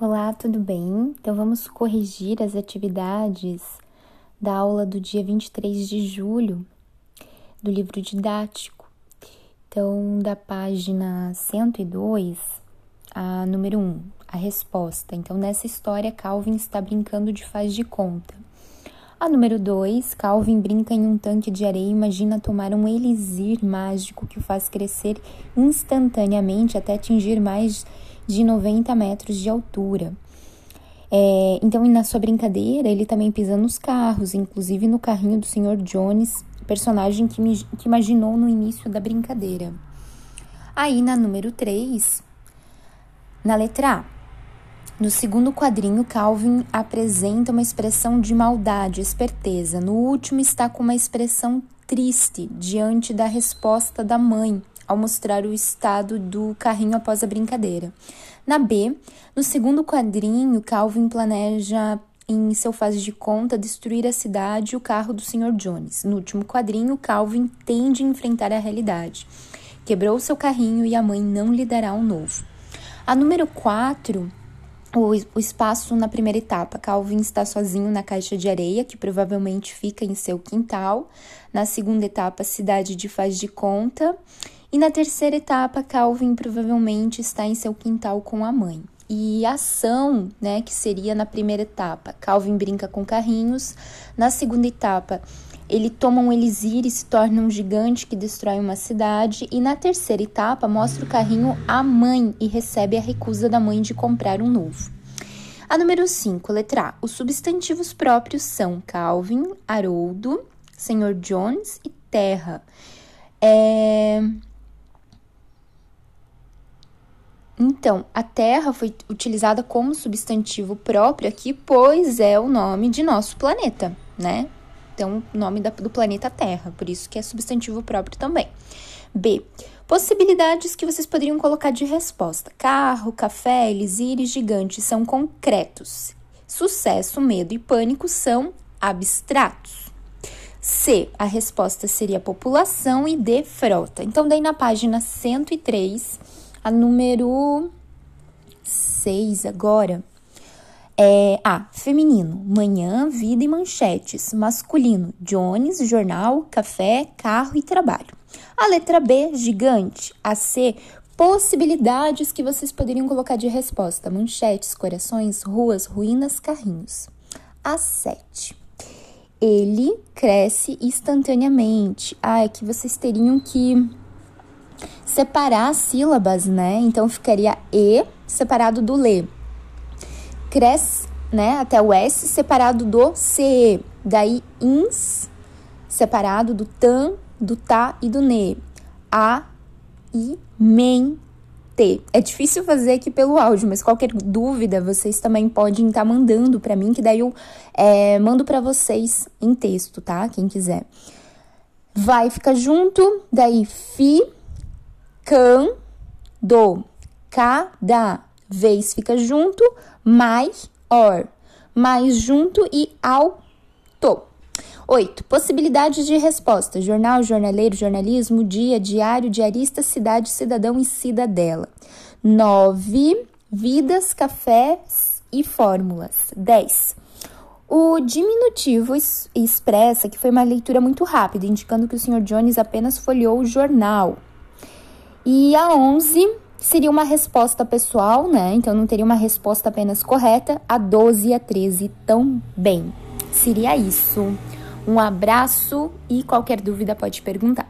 Olá, tudo bem? Então vamos corrigir as atividades da aula do dia 23 de julho do livro didático. Então, da página 102, a número 1, a resposta. Então, nessa história, Calvin está brincando de faz de conta. A número 2, Calvin brinca em um tanque de areia e imagina tomar um elixir mágico que o faz crescer instantaneamente até atingir mais de 90 metros de altura. É, então, na sua brincadeira, ele também pisa nos carros, inclusive no carrinho do Sr. Jones, personagem que, me, que imaginou no início da brincadeira. Aí, na número 3, na letra A, no segundo quadrinho, Calvin apresenta uma expressão de maldade, esperteza. No último, está com uma expressão triste diante da resposta da mãe ao mostrar o estado do carrinho após a brincadeira. Na B, no segundo quadrinho, Calvin planeja em seu fase de conta destruir a cidade e o carro do Sr. Jones. No último quadrinho, Calvin tende a enfrentar a realidade. Quebrou seu carrinho e a mãe não lhe dará um novo. A número 4 o, o espaço na primeira etapa. Calvin está sozinho na caixa de areia, que provavelmente fica em seu quintal. Na segunda etapa, cidade de faz de conta. E na terceira etapa, Calvin provavelmente está em seu quintal com a mãe. E a ação, né, que seria na primeira etapa, Calvin brinca com carrinhos. Na segunda etapa, ele toma um elixir e se torna um gigante que destrói uma cidade. E na terceira etapa, mostra o carrinho à mãe e recebe a recusa da mãe de comprar um novo. A número 5, letra A. Os substantivos próprios são Calvin, Haroldo, Senhor Jones e Terra. É... Então, a Terra foi utilizada como substantivo próprio aqui, pois é o nome de nosso planeta, né? Então, nome da, do planeta Terra, por isso que é substantivo próprio também. B. Possibilidades que vocês poderiam colocar de resposta. Carro, café, elixir e gigante são concretos. Sucesso, medo e pânico são abstratos. C. A resposta seria população e D. Frota. Então, daí na página 103, a número 6 agora, é A. Feminino: manhã, vida e manchetes. Masculino: Jones, jornal, café, carro e trabalho. A letra B, gigante. A C, possibilidades que vocês poderiam colocar de resposta: manchetes, corações, ruas, ruínas, carrinhos. A 7. Ele cresce instantaneamente. Ah, é que vocês teriam que separar as sílabas, né? Então ficaria E separado do LE cresce, né, até o S separado do CE. Daí ins separado do tan, do tá e do ne. A, I, men, T. É difícil fazer aqui pelo áudio, mas qualquer dúvida vocês também podem estar tá mandando para mim, que daí eu é, mando para vocês em texto, tá? Quem quiser. Vai ficar junto, daí fi, can, do, cada vez fica junto, mais, or, mais junto e ao, to. 8. Possibilidades de resposta: jornal, jornaleiro, jornalismo, dia, diário, diarista, cidade, cidadão e cidadela. 9. Vidas, cafés e fórmulas. 10. O diminutivo expressa que foi uma leitura muito rápida, indicando que o Sr. Jones apenas folheou o jornal. E a 11 seria uma resposta pessoal, né? Então não teria uma resposta apenas correta. A 12 e a 13 também. Seria isso. Um abraço e qualquer dúvida pode perguntar.